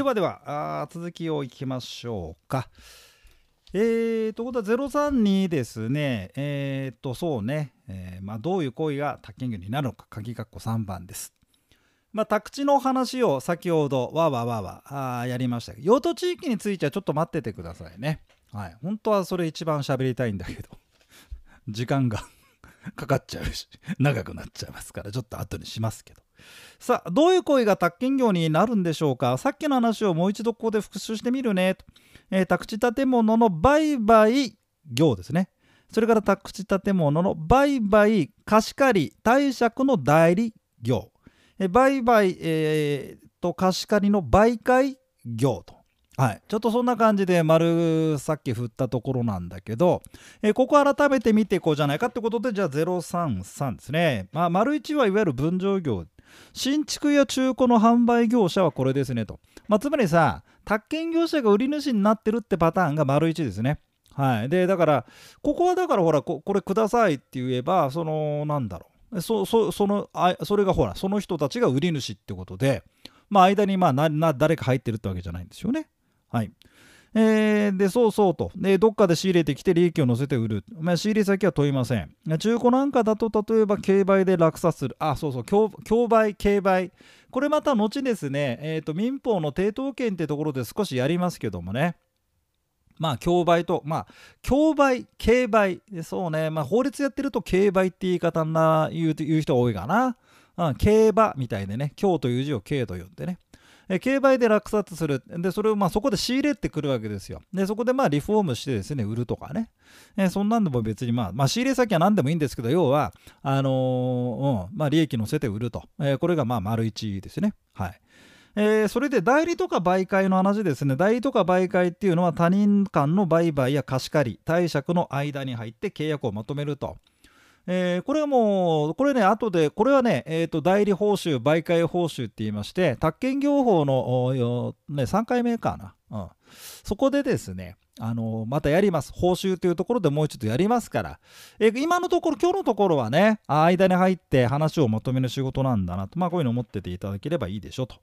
ではではあ続きをいきましょうか。えー、ということは032ですね。えー、とそうね、えー、まあ、どういう行為が宅建業になるのか。鍵括弧3番です。まあ、宅地の話を先ほどわわわわあやりましたけど用途地域についてはちょっと待っててくださいね。はい。本当はそれ一番喋りたいんだけど時間が かかっちゃうし長くなっちゃいますからちょっと後にしますけど。さあどういう行為が宅建業になるんでしょうか？さっきの話をもう一度ここで復習してみるね。と、えー、宅地建物の売買業ですね。それから宅地建物の売買貸し借り貸借の代理業、えー、売買、えー、と貸し借りの媒介業と。はい、ちょっとそんな感じで丸さっき振ったところなんだけど、えー、ここ改めて見ていこうじゃないかってことでじゃあ033ですね、まあ、丸1はいわゆる分譲業。新築や中古の販売業者はこれですねと、まあ、つまりさ宅建業者が売り主になってるってパターンが丸1ですね。はい。でだからここはだからほらこれくださいって言えばそのなんだろう。そそそのあそれがほらその人たちが売り主ってことでまあ間にまあな誰か入ってるってわけじゃないんですよね。はい。えー、で、そうそうと。で、どっかで仕入れてきて利益を乗せて売る。まあ、仕入れ先は問いません。中古なんかだと、例えば、競売で落札する。あ、そうそう、競売、競売。これまた後ですね、えーと、民法の抵当権ってところで少しやりますけどもね。まあ、競売と、まあ、競売、競売。そうね、まあ、法律やってると競売って言い方な言う言う人が多いかな。うん、競馬みたいでね、競という字を競と呼んでね。え競売で落札する。で、それをまあそこで仕入れてくるわけですよ。で、そこでまあリフォームしてですね、売るとかね。えそんなんでも別にまあ、まあ、仕入れ先は何でもいいんですけど、要は、あのー、うん、まあ利益乗せて売ると。えこれがまあ丸1ですね。はい。えー、それで代理とか媒介の話ですね代理とか媒介っていうのは他人間の売買や貸し借り貸借の間に入って契約をまとめるとえー、これはもう、これね、後で、これはね、えー、と代理報酬、媒介報酬って言いまして、宅建業法の、ね、3回目かな、うん。そこでですね、あのまたやります。報酬というところでもう一度やりますから、え、今のところ、今日のところはね、間に入って話をまとめる仕事なんだなと、まあ、こういうのを持ってていただければいいでしょうと。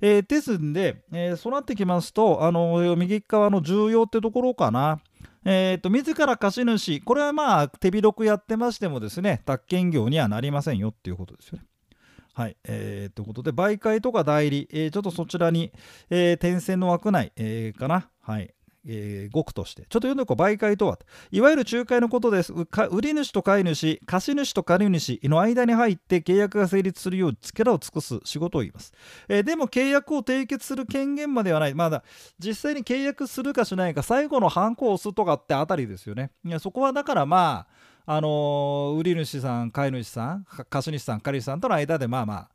えー、ですんで、えー、そうなってきますと、あの右側の重要ってところかな。えーと、自ら貸主、これはまあ手広くやってましてもですね、宅建業にはなりませんよっていうことですよね。はい。えー、ということで、媒介とか代理、えー、ちょっとそちらに、えー、点線の枠内、えー、かな。はい。えー、語句として。ちょっと読んでこう、媒介とは。いわゆる仲介のことです。売り主と買い主、貸主と借り主の間に入って契約が成立するよう力を尽くす仕事を言います。えー、でも契約を締結する権限まではない。まだ実際に契約するかしないか、最後のハンコを押すとかってあたりですよね。いやそこはだからまあ、あのー、売り主さん、買い主さん、貸主さん、借り主さんとの間でまあまあ、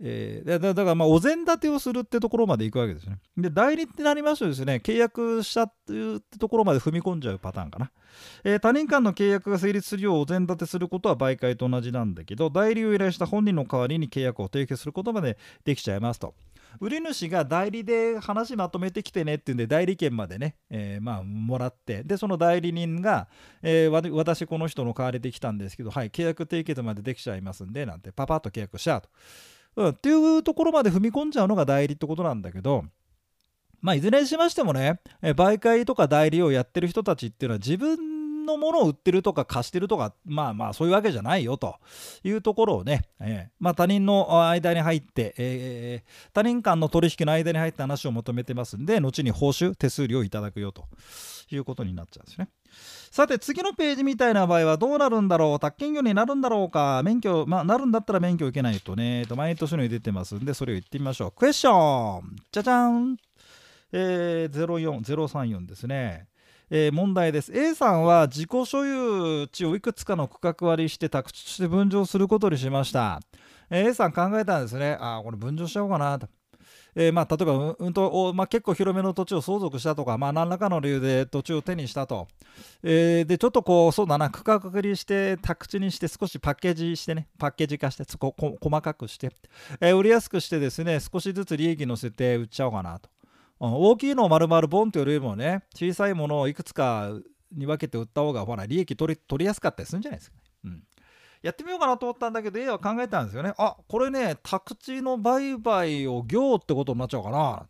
えー、だからまあお膳立てをするってところまでいくわけですね。で代理ってなりますとですね契約したっていうところまで踏み込んじゃうパターンかな、えー、他人間の契約が成立するようお膳立てすることは媒介と同じなんだけど代理を依頼した本人の代わりに契約を締結することまでできちゃいますと。売り主が代理で話まとめてきてねっていうんで代理権までね、えー、まあもらってでその代理人が、えー、私この人の代わりで来たんですけどはい契約締結までできちゃいますんでなんてパパッと契約しちゃうと。うん、っていうところまで踏み込んじゃうのが代理ってことなんだけど、まあ、いずれにしましてもね、媒介とか代理をやってる人たちっていうのは自分のものを売ってるとか貸してるとかまあまあそういうわけじゃないよと。いうところをね、えー、まあ、他人の間に入って、えー、他人間の取引の間に入って話を求めてますんで後に報酬手数料をいただくよと。いうことになっちゃうんですね。さて次のページみたいな場合はどうなるんだろう？宅建業になるんだろうか？免許、まあ、なるんだったら免許受けないとねと毎年のように出てますんでそれを言ってみましょう。クエスチョン。じゃじゃんえー、04034ですね。えー、問題です。A さんは自己所有地をいくつかの区画割りして宅地として分譲することにしました、えー、A さん考えたんですね。あこれ分譲しちゃおうかな。とえー、まあ、例えば、うんとまあ、結構広めの土地を相続したとか、まあ、何らかの理由で土地を手にしたと、えー、でちょっとこうそうだな。区画化りして宅地にして少しパッケージしてね。パッケージ化してこ細かくして、えー、売りやすくしてですね少しずつ利益乗せて売っちゃおうかなと、大きいのを丸々ボンというよりもね小さいものをいくつかに分けて売った方がほら利益取り取りやすかったりするんじゃないですかね。うんやってみようかなと思ったんだけど A は考えたんですよねあこれね宅地の売買を業ってことになっちゃうかな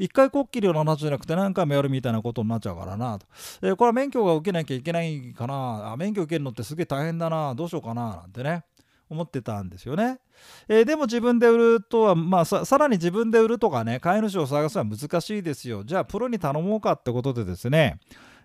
一回こっきりの話じゃなくて何回もやるみたいなことになっちゃうからなと。えー、これは免許が受けなきゃいけないかな。あ免許受けるのってすげえ大変だな。どうしようかな。なんてね。思ってたんですよね。えー、でも自分で売るとは、まあさ、さらに自分で売るとかね、飼い主を探すのは難しいですよ。じゃあ、プロに頼もうかってことでですね、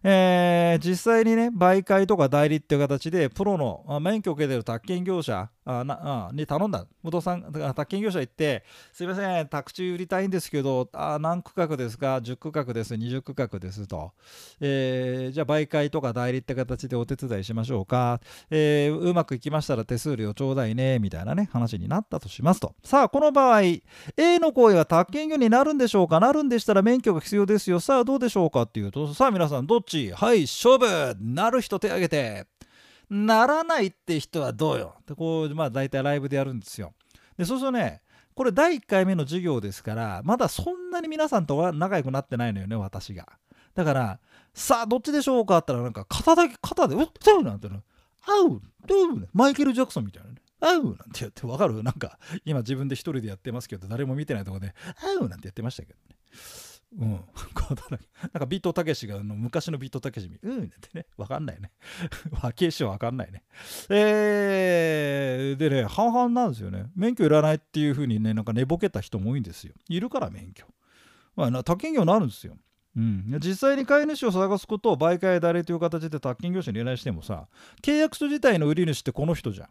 えー、実際にね、媒介とか代理っていう形で、プロの免許を受けてる宅建業者あなあに頼んだ。武藤さん、宅建業者行って、すいません、宅地売りたいんですけど、あ何区画ですか ?10 区画です、20区画ですと。えー、じゃあ、媒介とか代理って形でお手伝いしましょうか。えー、うまくいきましたら手数料ちょうだいね、みたいなね、話になったとしますと。さあ、この場合、A の行為は宅建業になるんでしょうか？なるんでしたら免許が必要ですよ。さあ、どうでしょうかっていうと、さあ、皆さん、どっち？はい、勝負なる人手挙げて。ならないって人はどうよ？ってこうまあ大体ライブでやるんですよ。でそうするとねこれ第1回目の授業ですからまだそんなに皆さんとは仲良くなってないのよね私が。だからさあどっちでしょうかって言ったらなんか肩だけ肩で「うっとう」なんての「あうどう？マイケル・ジャクソンみたいなね。あうなんてやってわかる？なんか今自分で一人でやってますけど誰も見てないとこであうなんてやってましたけどね。うん。なんかビートたけしがの昔のビートたけしみ、うんってね、わかんないね。わけしはわかんないね。えー、でね、半々なんですよね。免許いらないっていうふうにね、なんか寝ぼけた人も多いんですよ。いるから免許。まあ、他県業になるんですよ。うん、実際に飼い主を探すことを媒介代理という形で宅建業者に依頼してもさ契約書自体の売り主ってこの人じゃん。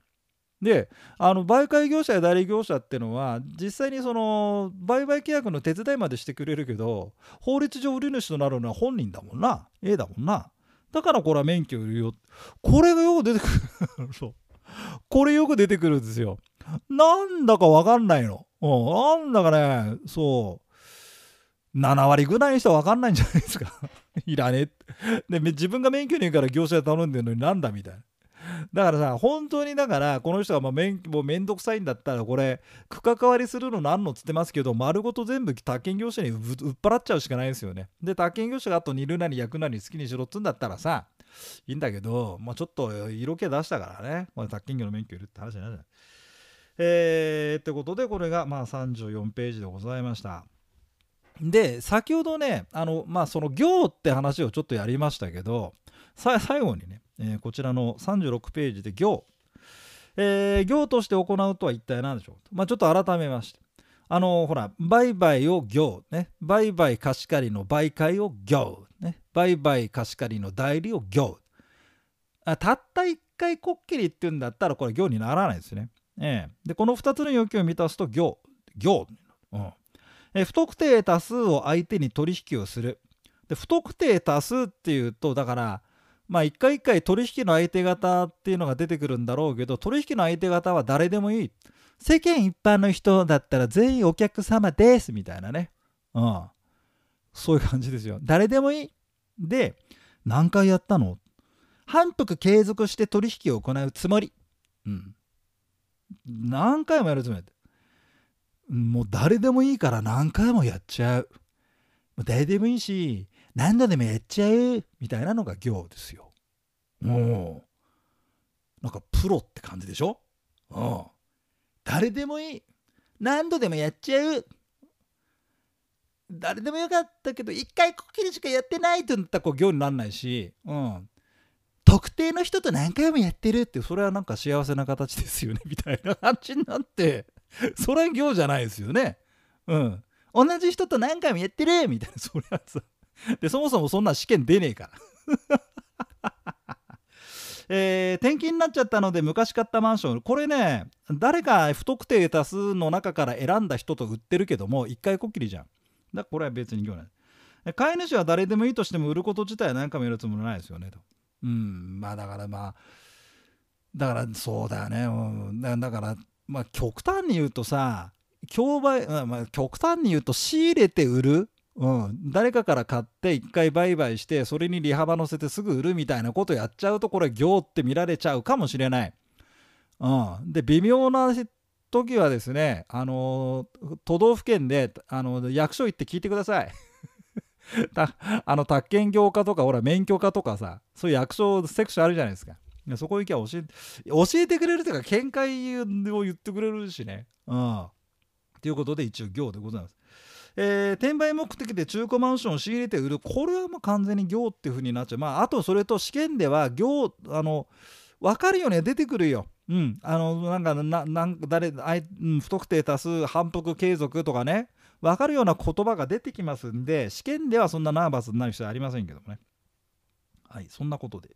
であの媒介業者や代理業者っていうのは実際にその売買契約の手伝いまでしてくれるけど法律上売り主となるのは本人だもんな。A だもんな。だからこれは免許売るよ。これがよく出てくるそうこれよく出てくるんですよ。なんだかわかんないの、うん、なんだかね。そう。7割ぐらいの人は分かんないんじゃないですか。いらねえで自分が免許ねえから業者で頼んでるのになんだみたいな。だからさ本当にだからこの人がまあめんもうめんどくさいんだったらこれ区関わりするのなんのっつってますけど丸ごと全部宅建業者に売っ払っちゃうしかないですよねで宅建業者があと煮るなり焼くなり好きにしろっつんだったらさいいんだけど、まあ、ちょっと色気出したからね、まあ、宅建業の免許いるって話じゃないじゃない。えー、ってことでこれがまあ34ページでございました。で先ほどねあのまあその行って話をちょっとやりましたけど最後にねえー、こちらの36ページで行、えー、行として行うとは一体何でしょう？まあ、ちょっと改めまして。あのー、ほら売買を行ね。売買貸し借りの媒介を行ね。売買貸し借りの代理を行あたった一回こっきりっていうんだったらこれ行にならないですね、えー、でこの2つの要求を満たすと行。行、うん。えー、不特定多数を相手に取引をする。で不特定多数っていうとだからまあ一回一回取引の相手方っていうのが出てくるんだろうけど取引の相手方は誰でもいい。世間一般の人だったら全員お客様ですみたいなね。うん。そういう感じですよ。誰でもいい。で何回やったの？反復継続して取引を行うつもり。うん。何回もやるつもり。もう誰でもいいから何回もやっちゃう誰でもいいし何度でもやっちゃうみたいなのが行ですよ。もうなんかプロって感じでしょ？うん。誰でもいい。何度でもやっちゃう。誰でもよかったけど一回こっきりしかやってないって言ったらこう行にならないし、うん、特定の人と何回もやってるってそれはなんか幸せな形ですよねみたいな感じになってそれは行じゃないですよね。うん。同じ人と何回もやってるみたいなそれはさ でそもそもそんな試験出ねえから。えー、転勤になっちゃったので昔買ったマンション。これね誰か不特定多数の中から選んだ人と売ってるけども一回こっきりじゃん。だからこれは別に業ない。飼い主は誰でもいいとしても売ること自体は何回もやるつもりないですよねと。うんまあだからまあだからそうだよね、うん、だからまあ極端に言うとさ競売、まあ、極端に言うと仕入れて売るうん、誰かから買って一回売買してそれに利幅乗せてすぐ売るみたいなことやっちゃうとこれ行って見られちゃうかもしれない。うん、で微妙な時はですね、あの都道府県で、あの役所行って聞いてください。あの宅建業課とかほら免許課とかさそういう役所セクションあるじゃないですか。そこ行きゃ教え教えてくれるというか見解を言ってくれるしね。うん。ということで一応行でございます。えー、転売目的で中古マンションを仕入れて売るこれはもう完全に業っていう風になっちゃうまああとそれと試験では業あの分かるよね出てくるよ。うん、あのなんかななん誰、うん、不特定多数反復継続とかね分かるような言葉が出てきますんで試験ではそんなナーバスになる必要ありませんけどもね。はい、そんなことで。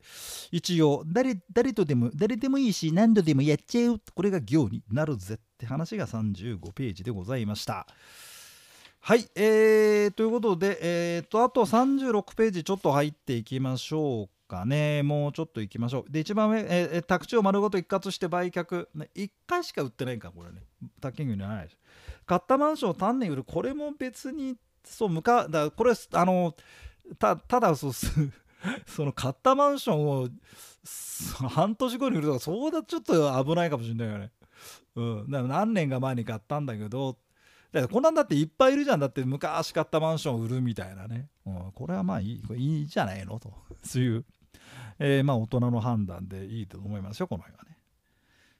一応、誰、誰とでも、誰でもいいし、何度でもやっちゃう。これが行になるぜって話が35ページでございました。はい、えー、ということで、えーと、あと36ページちょっと入っていきましょうかね。もうちょっといきましょう。で、一番上、えー、宅地を丸ごと一括して売却。ね、1回しか売ってないんか、これね。宅建業にはないでしょ。買ったマンションを単に売る。これも別に、そう、向か、だこれ、あの、たただそう、その買ったマンションを半年後に売るとかそうだちょっと危ないかもしれないよね。うん、だから何年か前に買ったんだけどだからこんなんだっていっぱいいるじゃん。だって昔買ったマンション売るみたいなね、うん、これはまあいい。これいいじゃないのと。そういう、えー、まあ大人の判断でいいと思いますよこの辺はね。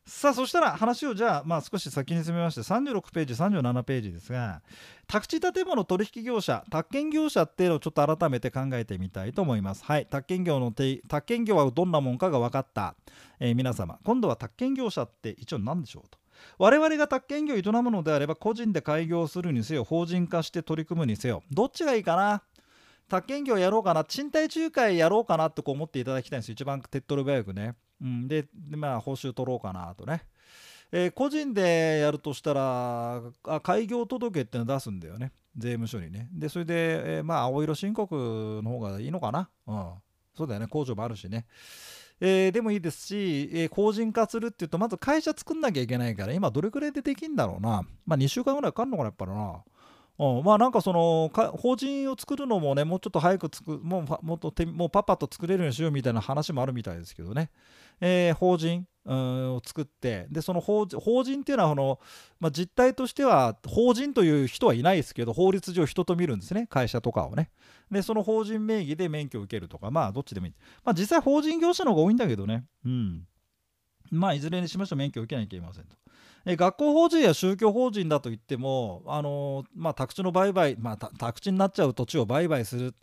さあそしたら話をじゃあまあ少し先に進めまして36ページ37ページですが宅地建物取引業者宅建業者っていうのをちょっと改めて考えてみたいと思います。はい。宅建業の宅建業はどんなもんかが分かった、えー、皆様今度は宅建業者って一応何でしょうと。我々が宅建業を営むのであれば個人で開業するにせよ法人化して取り組むにせよどっちがいいかな？宅建業やろうかな？賃貸仲介やろうかなってこう思っていただきたいんですよ。一番手っ取り早くね。うん、でまあ報酬取ろうかなとね、えー、個人でやるとしたらあ開業届っての出すんだよね。税務署にね。でそれで、えー、まあ青色申告の方がいいのかな？うん。そうだよね。工場もあるしね。えー、でもいいですし、えー、法人化するっていうとまず会社作んなきゃいけないから今どれくらいでできんだろうな。まあ2週間ぐらいかかるのかなやっぱりな。うん、まあなんかその法人を作るのもねもうちょっと早くつくもうもっともうパパと作れるようにしようみたいな話もあるみたいですけどね、えー、法人を作ってでその法人っていうのはこの、まあ、実態としては法人という人はいないですけど法律上人と見るんですね会社とかをね。でその法人名義で免許を受けるとかまあどっちでもいい、まあ、実際法人業者の方が多いんだけどね。うん。まあいずれにしましても免許を受けなきゃいけませんと。え学校法人や宗教法人だと言っても、あのー、まあ、宅地の売買、まあ、宅地になっちゃう土地を売買する。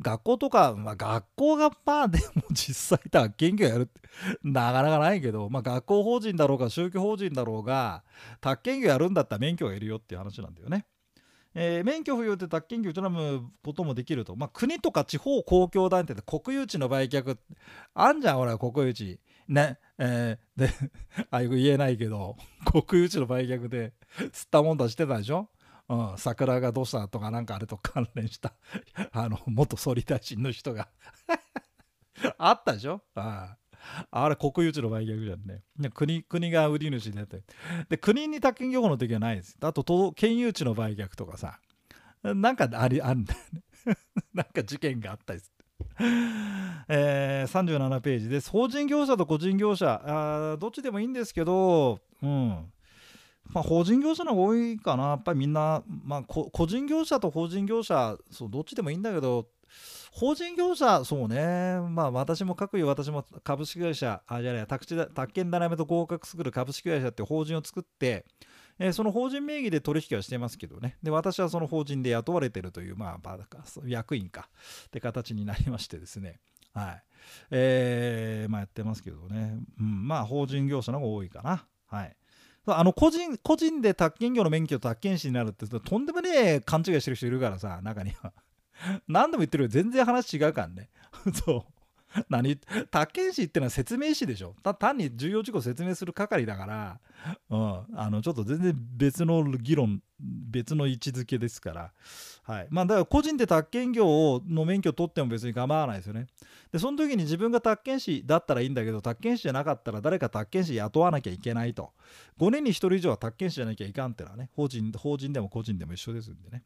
学校とか、まあ、学校がまあでも実際宅建業やるってなかなかないけど、まあ、学校法人だろうが宗教法人だろうが宅建業やるんだったら免許がいるよっていう話なんだよね。えー、免許不要で宅建業を営むこともできると、まあ、国とか地方公共団体で国有地の売却あんじゃんほら国有地。ね。えー、で ああいう言えないけど 国有地の売却で吸ったもんだしてたでしょ？うん、桜がどうしたとかなんかあれと関連した あの元総理大臣の人が。あったでしょ？ああれ国有地の売却じゃんね。国国が売り主になって。で国に宅建業法の時はないです。あと県有地の売却とかさ。なんかありあるんだよね。なんか事件があったりすえー、37ページです。法人業者と個人業者、あどっちでもいいんですけど、うん。まあ、法人業者の方が多いかな。やっぱりみんな、まあ、個人業者と法人業者、そうどっちでもいいんだけど、法人業者、そうね、まあ私も各位私も株式会社、あ、じゃない、宅地宅建ダイナメと合格作る株式会社って法人を作って、え、その法人名義で取引はしてますけどね。で、私はその法人で雇われてるという、まあ、役員かって形になりましてですね。はい。えー、まあやってますけどね。うん、まあ法人業者の方が多いかな。はい。あの個人個人で宅建業の免許と宅建士になるってとんでもねえ勘違いしてる人いるからさ中には 何度も言ってるよ全然話違うからね そう 何？宅建士ってのは説明士でしょ。単に重要事項説明する係だから、うん、あのちょっと全然別の議論別の位置づけですから、はい。まあ、だから個人で宅建業の免許取っても別に構わないですよね。でその時に自分が宅建士だったらいいんだけど宅建士じゃなかったら誰か宅建士雇わなきゃいけないと。5年に1人以上は宅建士じゃなきゃいかんってのはね法人法人でも個人でも一緒ですんでね、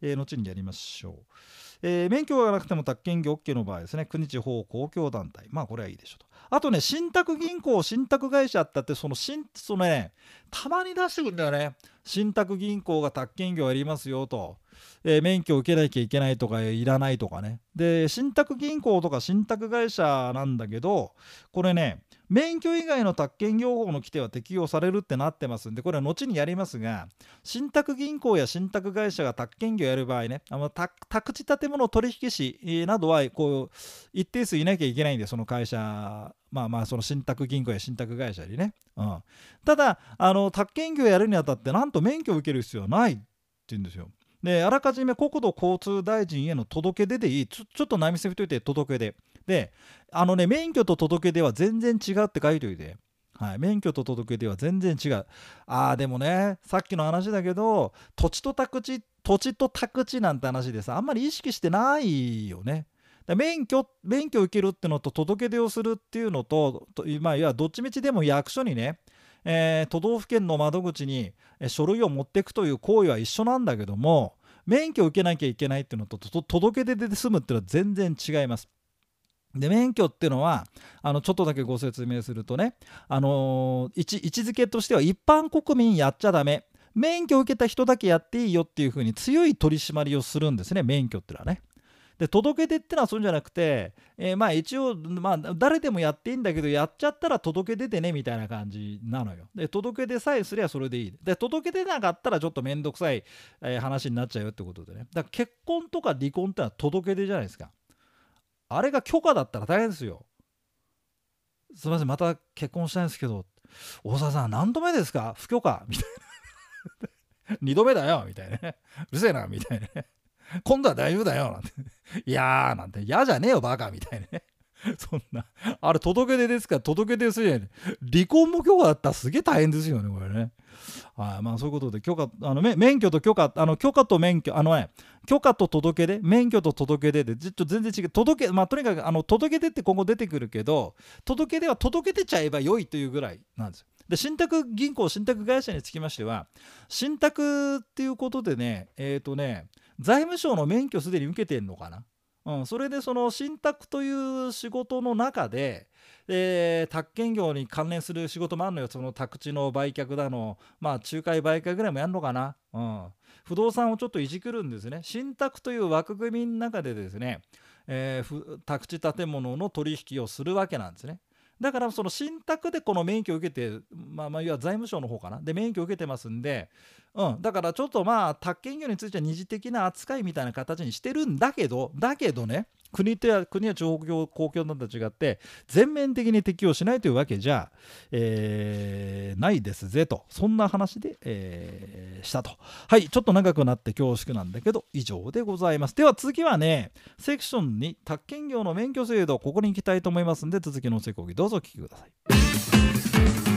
えー、後にやりましょう。えー、免許がなくても宅建業 OK の場合ですね、国地方公共団体、まあこれはいいでしょうと。あとね、信託銀行、信託会社ってって、その信、そのね、たまに出してくるんだよね。信託銀行が宅建業やりますよと。えー、免許を受けなきゃいけないとかいらないとかねで信託銀行とか信託会社なんだけどこれね免許以外の宅建業法の規定は適用されるってなってますんでこれは後にやりますが信託銀行や信託会社が宅建業やる場合ねあの宅地建物取引士などはこう一定数いなきゃいけないんでその会社まあまあその信託銀行や信託会社にね、うん、ただあの宅建業やるにあたってなんと免許を受ける必要はないって言うんですよ。であらかじめ国土交通大臣への届け出でいい。ちょちょっと波せふといて届け出。であのね免許と届け出は全然違うって書いておいて。はい、免許と届け出は全然違う。ああ、でもね、さっきの話だけど、土地と宅地、土地と宅地なんて話でさ、あんまり意識してないよね。免許免許受けるってのと届け出をするっていうのと、まあ、いやどっちみちでも役所にね、えー、都道府県の窓口に書類を持っていくという行為は一緒なんだけども免許を受けなきゃいけないっていうのと届け出で済むっていうのは全然違います。で免許っていうのはあのちょっとだけご説明するとね、あのー、位置づけとしては一般国民やっちゃダメ免許を受けた人だけやっていいよっていうふうに強い取り締まりをするんですね免許っていうのはね。で届け出ってのはそうじゃなくて、えー、まあ一応、まあ、誰でもやっていいんだけどやっちゃったら届け出てねみたいな感じなのよ。で届け出さえすりゃそれでいい。で届け出なかったらちょっと面倒くさい、えー、話になっちゃうよってことでね。だから結婚とか離婚ってのは届け出じゃないですか。あれが許可だったら大変ですよ。すみません、また結婚したいんですけど、大沢さん、何度目ですか？不許可みたいな。2度目だよみたいな。うるせえなみたいな。今度は大丈夫だよなんて。いやーなんて。嫌じゃねえよ、バカみたいなね。そんな。あれ、届け出ですか？ら届け出するやん。離婚も許可だったらすげえ大変ですよね、これね。はい、まあそういうことで許可あの免許と許可あの許可と免許あのね許可と届け出？免許と届け出？でちょっと全然違う届けまあとにかくあの届け出って今後出てくるけど届け出は届けてちゃえば良いというぐらいなんですよ。で信託銀行信託会社につきましては信託っていうことでねえっ、ー、とね財務省の免許すでに受けてるのかな？うん、それでその信託という仕事の中で、えー、宅建業に関連する仕事もあるのよ。その宅地の売却だのまあ仲介売却ぐらいもやるのかな、うん、不動産をちょっといじくるんですね。信託という枠組みの中でですね、えー、宅地建物の取引をするわけなんですね。だからその信託でこの免許を受けて、まあ、まあ要は財務省の方かな？で免許を受けてますんで、うん、だからちょっとまあ宅建業については二次的な扱いみたいな形にしてるんだけどだけどね国とや国や地方公共などと違って全面的に適用しないというわけじゃ、えー、ないですぜと。そんな話で、えー、したと。はい。ちょっと長くなって恐縮なんだけど以上でございます。では次はねセクションに宅建業の免許制度ここに行きたいと思いますんで続きのおせこぎどうぞお聞きください。